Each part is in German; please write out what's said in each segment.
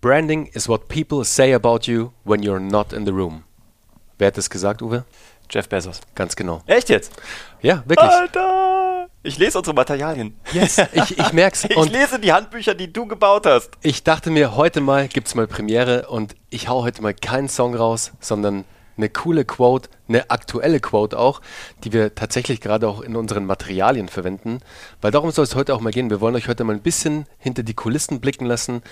Branding is what people say about you when you're not in the room. Wer hat das gesagt, Uwe? Jeff Bezos. Ganz genau. Echt jetzt? Ja, wirklich. Alter! Ich lese unsere Materialien. Yes, ich, ich merk's. Ich Und lese die Handbücher, die du gebaut hast. ich dachte mir, heute mal gibt's mal Premiere und ich hau heute mal keinen Song raus, sondern eine coole Quote, eine aktuelle Quote auch, die wir tatsächlich gerade auch in unseren Materialien verwenden. Weil darum soll es heute auch mal gehen. Wir wollen euch heute mal ein bisschen hinter die Kulissen blicken lassen,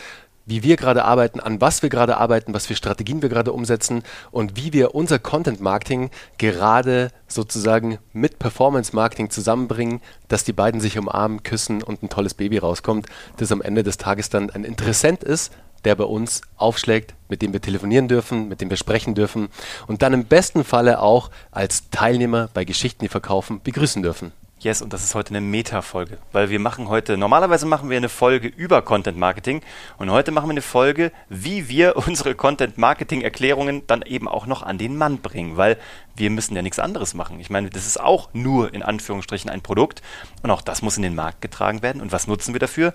wie wir gerade arbeiten, an was wir gerade arbeiten, was für Strategien wir gerade umsetzen und wie wir unser Content Marketing gerade sozusagen mit Performance Marketing zusammenbringen, dass die beiden sich umarmen, küssen und ein tolles Baby rauskommt, das am Ende des Tages dann ein Interessent ist, der bei uns aufschlägt, mit dem wir telefonieren dürfen, mit dem wir sprechen dürfen und dann im besten Falle auch als Teilnehmer bei Geschichten, die verkaufen, begrüßen dürfen. Yes, und das ist heute eine Meta-Folge, weil wir machen heute, normalerweise machen wir eine Folge über Content Marketing und heute machen wir eine Folge, wie wir unsere Content Marketing Erklärungen dann eben auch noch an den Mann bringen, weil wir müssen ja nichts anderes machen. Ich meine, das ist auch nur in Anführungsstrichen ein Produkt und auch das muss in den Markt getragen werden. Und was nutzen wir dafür?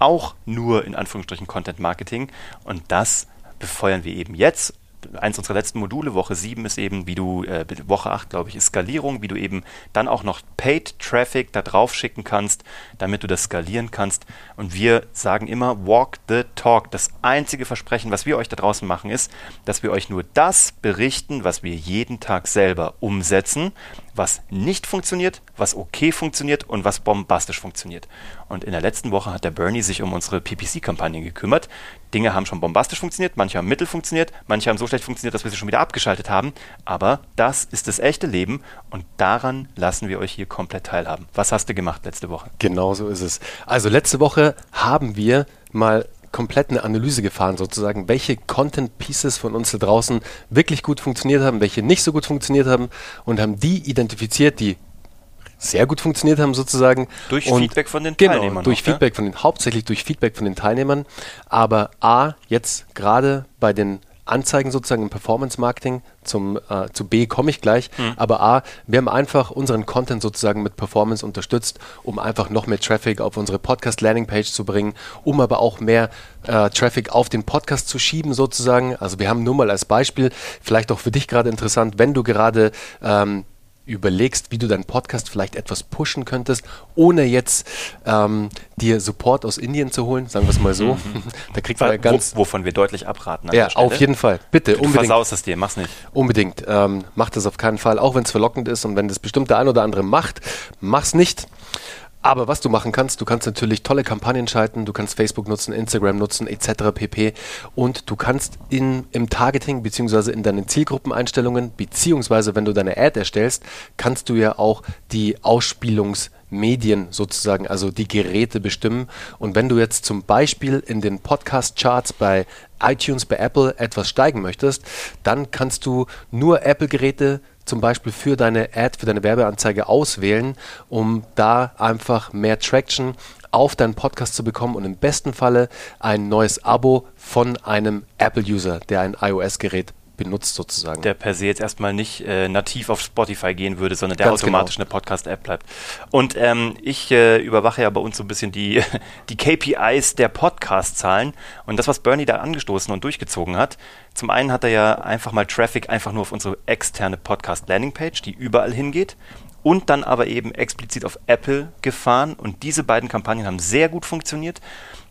Auch nur in Anführungsstrichen Content Marketing und das befeuern wir eben jetzt eins unserer letzten Module, Woche 7 ist eben, wie du, äh, Woche 8, glaube ich, ist Skalierung, wie du eben dann auch noch Paid Traffic da drauf schicken kannst, damit du das skalieren kannst. Und wir sagen immer, walk the talk. Das einzige Versprechen, was wir euch da draußen machen, ist, dass wir euch nur das berichten, was wir jeden Tag selber umsetzen, was nicht funktioniert, was okay funktioniert und was bombastisch funktioniert. Und in der letzten Woche hat der Bernie sich um unsere PPC-Kampagne gekümmert. Dinge haben schon bombastisch funktioniert, manche haben mittel funktioniert, manche haben so schlecht funktioniert, dass wir sie schon wieder abgeschaltet haben. Aber das ist das echte Leben und daran lassen wir euch hier komplett teilhaben. Was hast du gemacht letzte Woche? Genau so ist es. Also letzte Woche haben wir mal komplett eine Analyse gefahren, sozusagen, welche Content Pieces von uns da draußen wirklich gut funktioniert haben, welche nicht so gut funktioniert haben und haben die identifiziert, die sehr gut funktioniert haben sozusagen. Durch und Feedback von den genau, Teilnehmern Durch auch, ja? Feedback von den, hauptsächlich durch Feedback von den Teilnehmern. Aber A, jetzt gerade bei den Anzeigen sozusagen im Performance Marketing, zum, äh, zu B komme ich gleich, Hm. aber A, wir haben einfach unseren Content sozusagen mit Performance unterstützt, um einfach noch mehr Traffic auf unsere Podcast Landing Page zu bringen, um aber auch mehr äh, Traffic auf den Podcast zu schieben sozusagen. Also wir haben nur mal als Beispiel, vielleicht auch für dich gerade interessant, wenn du gerade ähm, überlegst, wie du deinen Podcast vielleicht etwas pushen könntest, ohne jetzt ähm, dir Support aus Indien zu holen, sagen wir es mal so. da kriegt man ja ganz... Wo, wovon wir deutlich abraten. Ja, auf jeden Fall. Bitte, Du unbedingt. versaust es dir, mach's nicht. Unbedingt. Ähm, mach das auf keinen Fall, auch wenn es verlockend ist und wenn das bestimmt der ein oder andere macht, mach's nicht. Aber was du machen kannst, du kannst natürlich tolle Kampagnen schalten, du kannst Facebook nutzen, Instagram nutzen, etc. pp. Und du kannst in, im Targeting beziehungsweise in deinen Zielgruppeneinstellungen, beziehungsweise wenn du deine Ad erstellst, kannst du ja auch die Ausspielungsmedien sozusagen, also die Geräte bestimmen. Und wenn du jetzt zum Beispiel in den Podcast-Charts bei iTunes, bei Apple etwas steigen möchtest, dann kannst du nur Apple-Geräte zum Beispiel für deine Ad, für deine Werbeanzeige auswählen, um da einfach mehr Traction auf deinen Podcast zu bekommen und im besten Falle ein neues Abo von einem Apple-User, der ein iOS-Gerät benutzt sozusagen. Der per se jetzt erstmal nicht äh, nativ auf Spotify gehen würde, sondern der Ganz automatisch genau. eine Podcast-App bleibt. Und ähm, ich äh, überwache ja bei uns so ein bisschen die, die KPIs der Podcast-Zahlen. Und das, was Bernie da angestoßen und durchgezogen hat, zum einen hat er ja einfach mal Traffic einfach nur auf unsere externe Podcast-Landing-Page, die überall hingeht. Und dann aber eben explizit auf Apple gefahren. Und diese beiden Kampagnen haben sehr gut funktioniert.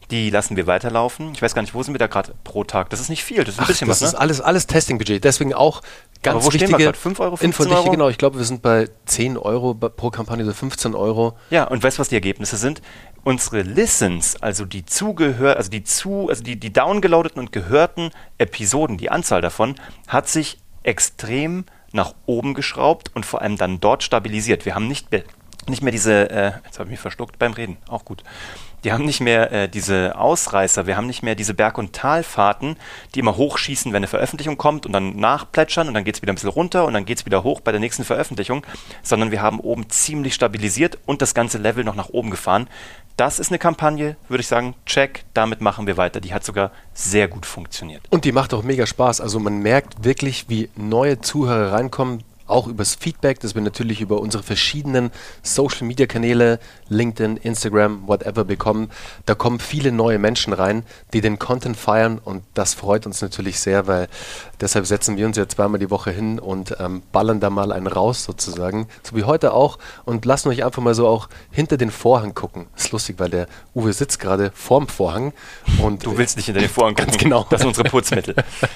Die lassen wir weiterlaufen. Ich weiß gar nicht, wo sind wir da gerade pro Tag? Das ist nicht viel, das ist ein Ach, bisschen das was, ist ne? alles, alles Testing-Budget. Deswegen auch ganz Aber wo stehen wir wichtige grad? 5 Euro, 15 Info, Euro? Genau, ich glaube, wir sind bei 10 Euro pro Kampagne oder 15 Euro. Ja, und weißt du, was die Ergebnisse sind? Unsere Listens, also die zugehör, also die zu, also die, die downgeloadeten und gehörten Episoden, die Anzahl davon, hat sich extrem nach oben geschraubt und vor allem dann dort stabilisiert. Wir haben nicht nicht mehr diese, äh, jetzt habe ich mich verschluckt beim Reden, auch gut. Wir haben nicht mehr äh, diese Ausreißer, wir haben nicht mehr diese Berg- und Talfahrten, die immer hochschießen, wenn eine Veröffentlichung kommt und dann nachplätschern und dann geht es wieder ein bisschen runter und dann geht es wieder hoch bei der nächsten Veröffentlichung, sondern wir haben oben ziemlich stabilisiert und das ganze Level noch nach oben gefahren. Das ist eine Kampagne, würde ich sagen, check, damit machen wir weiter. Die hat sogar sehr gut funktioniert. Und die macht auch mega Spaß. Also man merkt wirklich, wie neue Zuhörer reinkommen auch übers Feedback, das wir natürlich über unsere verschiedenen Social-Media-Kanäle, LinkedIn, Instagram, whatever bekommen. Da kommen viele neue Menschen rein, die den Content feiern und das freut uns natürlich sehr, weil deshalb setzen wir uns ja zweimal die Woche hin und ähm, ballern da mal einen raus sozusagen, so wie heute auch und lassen euch einfach mal so auch hinter den Vorhang gucken. ist lustig, weil der Uwe sitzt gerade vorm Vorhang und du willst nicht hinter den Vorhang gucken. Ganz genau. Das sind unsere Putzmittel.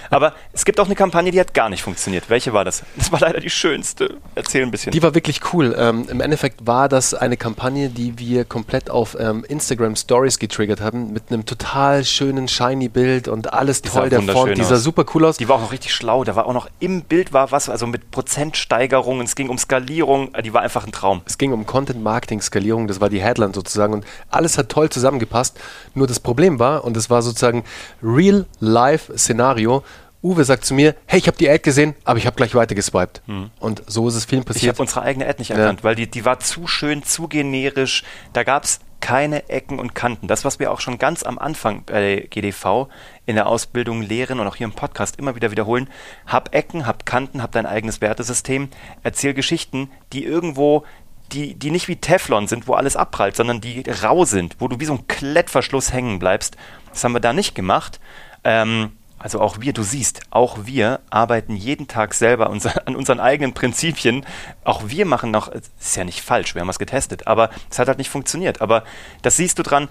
Aber es gibt auch eine Kampagne, die hat gar nicht funktioniert. Welche war das? Das war leider die schönste. Erzähl ein bisschen. Die war wirklich cool. Ähm, Im Endeffekt war das eine Kampagne, die wir komplett auf ähm, Instagram Stories getriggert haben, mit einem total schönen shiny Bild und alles toll der Font. Die sah super cool aus. Die war auch noch richtig schlau. Da war auch noch im Bild war was, also mit Prozentsteigerungen. Es ging um Skalierung. Die war einfach ein Traum. Es ging um Content Marketing Skalierung. Das war die Headline sozusagen und alles hat toll zusammengepasst. Nur das Problem war und es war sozusagen Real Life Szenario Uwe sagt zu mir, hey, ich habe die Ad gesehen, aber ich habe gleich weiter geswiped. Mhm. Und so ist es vielen passiert. Ich habe unsere eigene Ad nicht erkannt, ja. weil die, die war zu schön, zu generisch. Da gab es keine Ecken und Kanten. Das, was wir auch schon ganz am Anfang bei GDV in der Ausbildung lehren und auch hier im Podcast immer wieder wiederholen. Hab Ecken, hab Kanten, hab dein eigenes Wertesystem. Erzähl Geschichten, die irgendwo die, die nicht wie Teflon sind, wo alles abprallt, sondern die rau sind, wo du wie so ein Klettverschluss hängen bleibst. Das haben wir da nicht gemacht. Ähm, also auch wir, du siehst, auch wir arbeiten jeden Tag selber unser, an unseren eigenen Prinzipien. Auch wir machen noch, ist ja nicht falsch, wir haben es getestet, aber es hat halt nicht funktioniert. Aber das siehst du dran,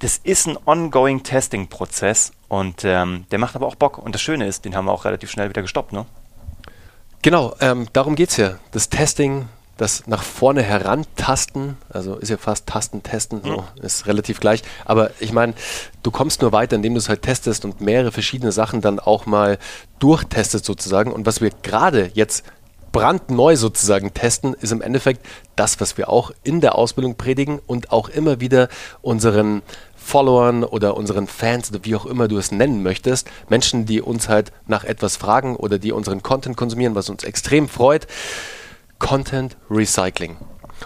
das ist ein ongoing Testing-Prozess und ähm, der macht aber auch Bock. Und das Schöne ist, den haben wir auch relativ schnell wieder gestoppt, ne? Genau, ähm, darum geht es ja. Das Testing das nach vorne herantasten, also ist ja fast Tasten, Testen, so, ist relativ gleich. Aber ich meine, du kommst nur weiter, indem du es halt testest und mehrere verschiedene Sachen dann auch mal durchtestest sozusagen. Und was wir gerade jetzt brandneu sozusagen testen, ist im Endeffekt das, was wir auch in der Ausbildung predigen und auch immer wieder unseren Followern oder unseren Fans oder wie auch immer du es nennen möchtest, Menschen, die uns halt nach etwas fragen oder die unseren Content konsumieren, was uns extrem freut, Content Recycling.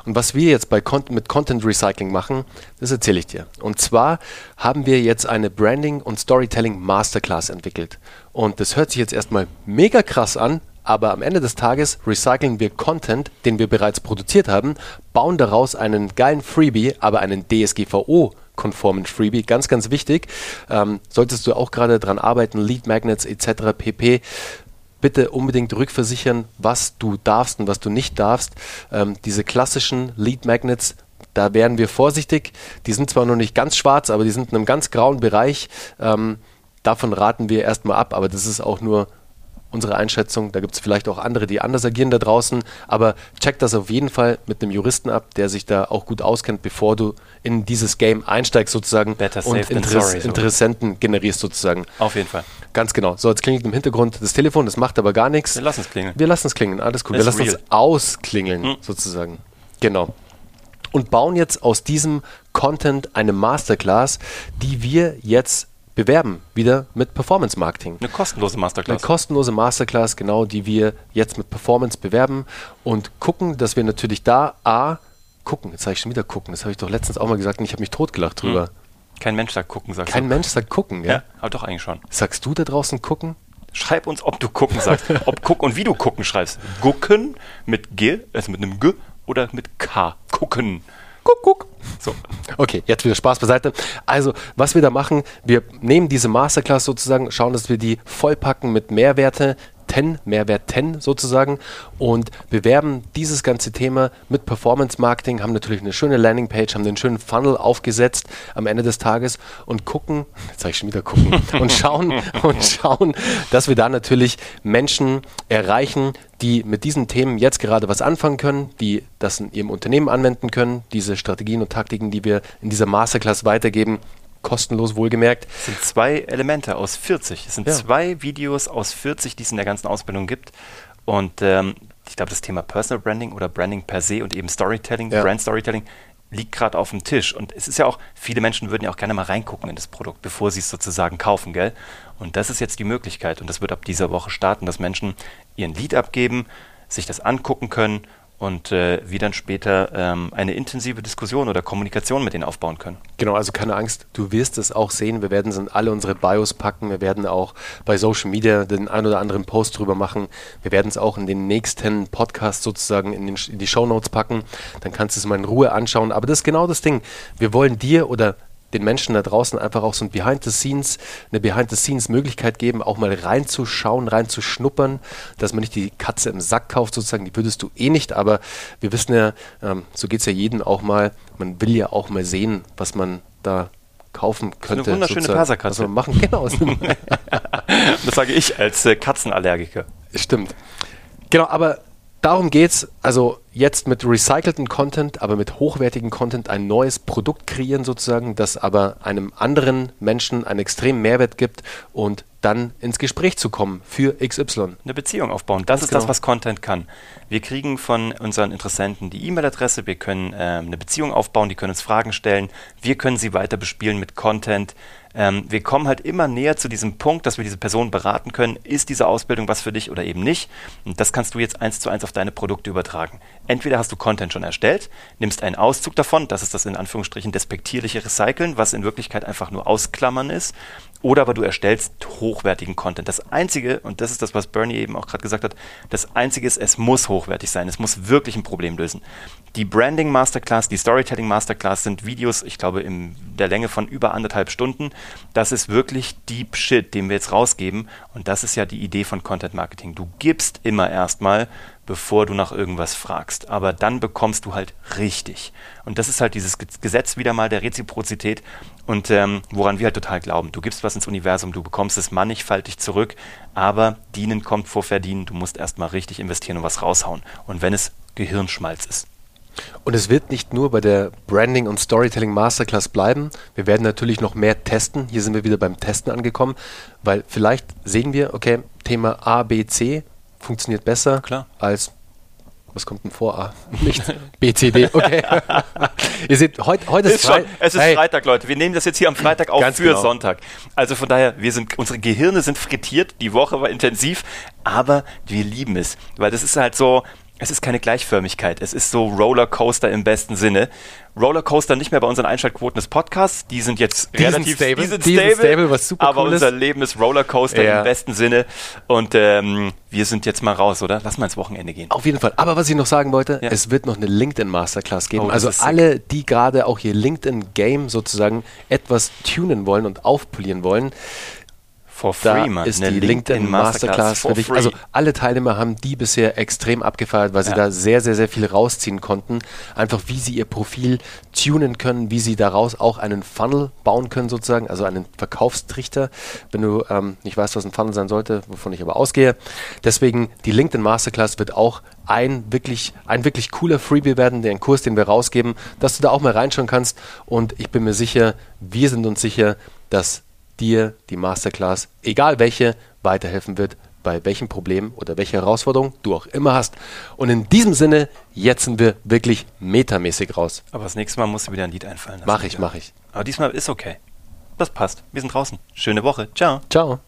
Und was wir jetzt bei mit Content Recycling machen, das erzähle ich dir. Und zwar haben wir jetzt eine Branding und Storytelling Masterclass entwickelt. Und das hört sich jetzt erstmal mega krass an, aber am Ende des Tages recyceln wir Content, den wir bereits produziert haben, bauen daraus einen geilen Freebie, aber einen DSGVO konformen Freebie. Ganz, ganz wichtig. Ähm, solltest du auch gerade dran arbeiten, Lead Magnets etc. pp bitte unbedingt rückversichern, was du darfst und was du nicht darfst. Ähm, diese klassischen Lead Magnets, da wären wir vorsichtig. Die sind zwar noch nicht ganz schwarz, aber die sind in einem ganz grauen Bereich. Ähm, davon raten wir erstmal ab, aber das ist auch nur unsere Einschätzung. Da gibt es vielleicht auch andere, die anders agieren da draußen. Aber check das auf jeden Fall mit einem Juristen ab, der sich da auch gut auskennt, bevor du in dieses Game einsteigst sozusagen Better und Interess sorry, Interessenten so. generierst sozusagen. Auf jeden Fall. Ganz genau. So, jetzt klingelt im Hintergrund das Telefon, das macht aber gar nichts. Wir lassen es klingeln. Wir lassen es klingeln, alles gut. Wir lassen es ausklingeln hm. sozusagen. Genau. Und bauen jetzt aus diesem Content eine Masterclass, die wir jetzt bewerben, wieder mit Performance Marketing. Eine kostenlose Masterclass. Eine kostenlose Masterclass, genau, die wir jetzt mit Performance bewerben und gucken, dass wir natürlich da A, gucken, jetzt sage ich schon wieder gucken, das habe ich doch letztens auch mal gesagt und ich habe mich totgelacht drüber. Hm. Kein Mensch sagt gucken, sagst Kein du. Mensch sagt gucken, ja? Ja, aber doch eigentlich schon. Sagst du da draußen gucken? Schreib uns, ob du gucken sagst. ob guck und wie du gucken schreibst. Gucken mit G, also mit einem G oder mit K. Gucken. Guck, guck. So. Okay, jetzt wieder Spaß beiseite. Also, was wir da machen, wir nehmen diese Masterclass sozusagen, schauen, dass wir die vollpacken mit Mehrwerte, 10, Mehrwert 10 sozusagen. Und bewerben dieses ganze Thema mit Performance Marketing, haben natürlich eine schöne Landingpage, haben den schönen Funnel aufgesetzt am Ende des Tages und gucken, jetzt sage ich schon wieder gucken, und schauen und schauen, dass wir da natürlich Menschen erreichen, die mit diesen Themen jetzt gerade was anfangen können, die das in ihrem Unternehmen anwenden können, diese Strategien und Taktiken, die wir in dieser Masterclass weitergeben, kostenlos wohlgemerkt. Es sind zwei Elemente aus 40. Es sind ja. zwei Videos aus 40, die es in der ganzen Ausbildung gibt. Und ähm, ich glaube, das Thema Personal Branding oder Branding per se und eben Storytelling, ja. Brand Storytelling, liegt gerade auf dem Tisch. Und es ist ja auch, viele Menschen würden ja auch gerne mal reingucken in das Produkt, bevor sie es sozusagen kaufen, gell? Und das ist jetzt die Möglichkeit. Und das wird ab dieser Woche starten, dass Menschen ihren Lead abgeben, sich das angucken können und äh, wie dann später ähm, eine intensive Diskussion oder Kommunikation mit denen aufbauen können. Genau, also keine Angst, du wirst es auch sehen. Wir werden es in alle unsere Bios packen. Wir werden auch bei Social Media den ein oder anderen Post drüber machen. Wir werden es auch in den nächsten Podcast sozusagen in, den, in die Show Notes packen. Dann kannst du es mal in Ruhe anschauen. Aber das ist genau das Ding. Wir wollen dir oder den Menschen da draußen einfach auch so ein Behind the Scenes, eine Behind the Scenes Möglichkeit geben, auch mal reinzuschauen, reinzuschnuppern, dass man nicht die Katze im Sack kauft, sozusagen, die würdest du eh nicht, aber wir wissen ja, ähm, so geht es ja jedem auch mal, man will ja auch mal sehen, was man da kaufen könnte. eine wunderschöne Perserkatze. Was man machen, genau. das sage ich als äh, Katzenallergiker. Stimmt. Genau, aber darum geht's. Also jetzt mit recycelten Content, aber mit hochwertigen Content ein neues Produkt kreieren sozusagen, das aber einem anderen Menschen einen extremen Mehrwert gibt und dann ins Gespräch zu kommen für XY. Eine Beziehung aufbauen. Das ist genau. das, was Content kann. Wir kriegen von unseren Interessenten die E-Mail-Adresse, wir können äh, eine Beziehung aufbauen, die können uns Fragen stellen, wir können sie weiter bespielen mit Content. Ähm, wir kommen halt immer näher zu diesem Punkt, dass wir diese Person beraten können, ist diese Ausbildung was für dich oder eben nicht. Und das kannst du jetzt eins zu eins auf deine Produkte übertragen. Entweder hast du Content schon erstellt, nimmst einen Auszug davon, das ist das in Anführungsstrichen despektierliche Recyceln, was in Wirklichkeit einfach nur Ausklammern ist, oder aber du erstellst hochwertigen Content. Das Einzige, und das ist das, was Bernie eben auch gerade gesagt hat, das Einzige ist, es muss hochwertig sein, es muss wirklich ein Problem lösen. Die Branding Masterclass, die Storytelling Masterclass sind Videos, ich glaube, in der Länge von über anderthalb Stunden. Das ist wirklich Deep Shit, den wir jetzt rausgeben. Und das ist ja die Idee von Content Marketing. Du gibst immer erstmal bevor du nach irgendwas fragst. Aber dann bekommst du halt richtig. Und das ist halt dieses Gesetz wieder mal der Reziprozität und ähm, woran wir halt total glauben. Du gibst was ins Universum, du bekommst es mannigfaltig zurück, aber dienen kommt vor verdienen. Du musst erstmal richtig investieren und was raushauen. Und wenn es Gehirnschmalz ist. Und es wird nicht nur bei der Branding und Storytelling Masterclass bleiben. Wir werden natürlich noch mehr testen. Hier sind wir wieder beim Testen angekommen, weil vielleicht sehen wir, okay, Thema A, B, C funktioniert besser Klar. als was kommt denn vor A? Nicht B, C, D. Okay. Ihr seht, heut, heute ist, ist schon, Es ist hey. Freitag, Leute. Wir nehmen das jetzt hier am Freitag auf Ganz für genau. Sonntag. Also von daher, wir sind, unsere Gehirne sind frittiert. Die Woche war intensiv, aber wir lieben es, weil das ist halt so, es ist keine Gleichförmigkeit. Es ist so Rollercoaster im besten Sinne. Rollercoaster nicht mehr bei unseren Einschaltquoten des Podcasts. Die sind jetzt die relativ sind stable. Die sind stable, stable was super aber cool unser Leben ist Rollercoaster ja. im besten Sinne. Und ähm, wir sind jetzt mal raus, oder? Lass mal ins Wochenende gehen. Auf jeden Fall. Aber was ich noch sagen wollte, ja. es wird noch eine LinkedIn Masterclass geben. Oh, also alle, die gerade auch ihr LinkedIn Game sozusagen etwas tunen wollen und aufpolieren wollen, For free, da Ist die LinkedIn, LinkedIn Masterclass, Masterclass Also alle Teilnehmer haben die bisher extrem abgefeiert, weil sie ja. da sehr, sehr, sehr viel rausziehen konnten. Einfach wie sie ihr Profil tunen können, wie sie daraus auch einen Funnel bauen können sozusagen, also einen Verkaufstrichter, wenn du ähm, nicht weißt, was ein Funnel sein sollte, wovon ich aber ausgehe. Deswegen die LinkedIn Masterclass wird auch ein wirklich, ein wirklich cooler Freebie werden, den Kurs, den wir rausgeben, dass du da auch mal reinschauen kannst. Und ich bin mir sicher, wir sind uns sicher, dass dir die Masterclass, egal welche, weiterhelfen wird, bei welchem Problem oder welcher Herausforderung du auch immer hast. Und in diesem Sinne, jetzt sind wir wirklich metamäßig raus. Aber das nächste Mal musst du wieder ein Lied einfallen lassen. Mach ich, mach ich. Aber diesmal ist okay. Das passt. Wir sind draußen. Schöne Woche. Ciao. Ciao.